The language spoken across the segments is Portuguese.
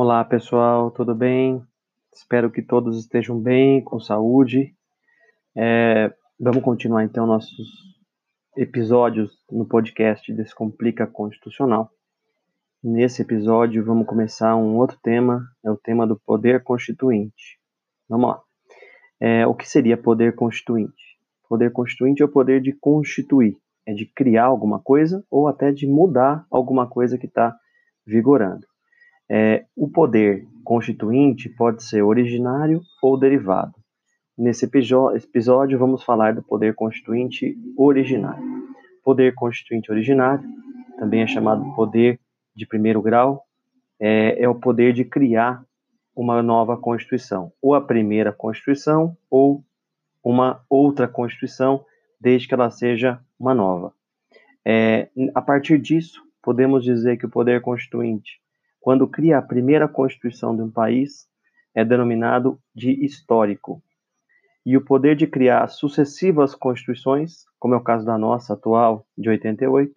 Olá pessoal, tudo bem? Espero que todos estejam bem, com saúde. É, vamos continuar então nossos episódios no podcast Descomplica Constitucional. Nesse episódio vamos começar um outro tema, é o tema do poder constituinte. Vamos lá. É, o que seria poder constituinte? Poder constituinte é o poder de constituir, é de criar alguma coisa ou até de mudar alguma coisa que está vigorando. É, o poder constituinte pode ser originário ou derivado. Nesse episódio, vamos falar do poder constituinte originário. Poder constituinte originário também é chamado poder de primeiro grau, é, é o poder de criar uma nova Constituição, ou a primeira Constituição, ou uma outra Constituição, desde que ela seja uma nova. É, a partir disso, podemos dizer que o poder constituinte quando cria a primeira Constituição de um país, é denominado de histórico. E o poder de criar sucessivas constituições, como é o caso da nossa atual, de 88,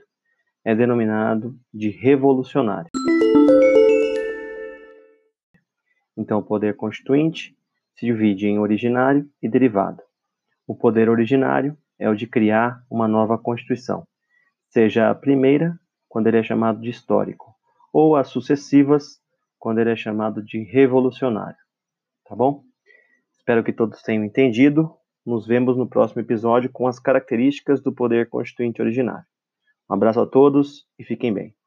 é denominado de revolucionário. Então, o poder constituinte se divide em originário e derivado. O poder originário é o de criar uma nova Constituição, seja a primeira, quando ele é chamado de histórico, ou as sucessivas, quando ele é chamado de revolucionário. Tá bom? Espero que todos tenham entendido. Nos vemos no próximo episódio com as características do poder constituinte originário. Um abraço a todos e fiquem bem.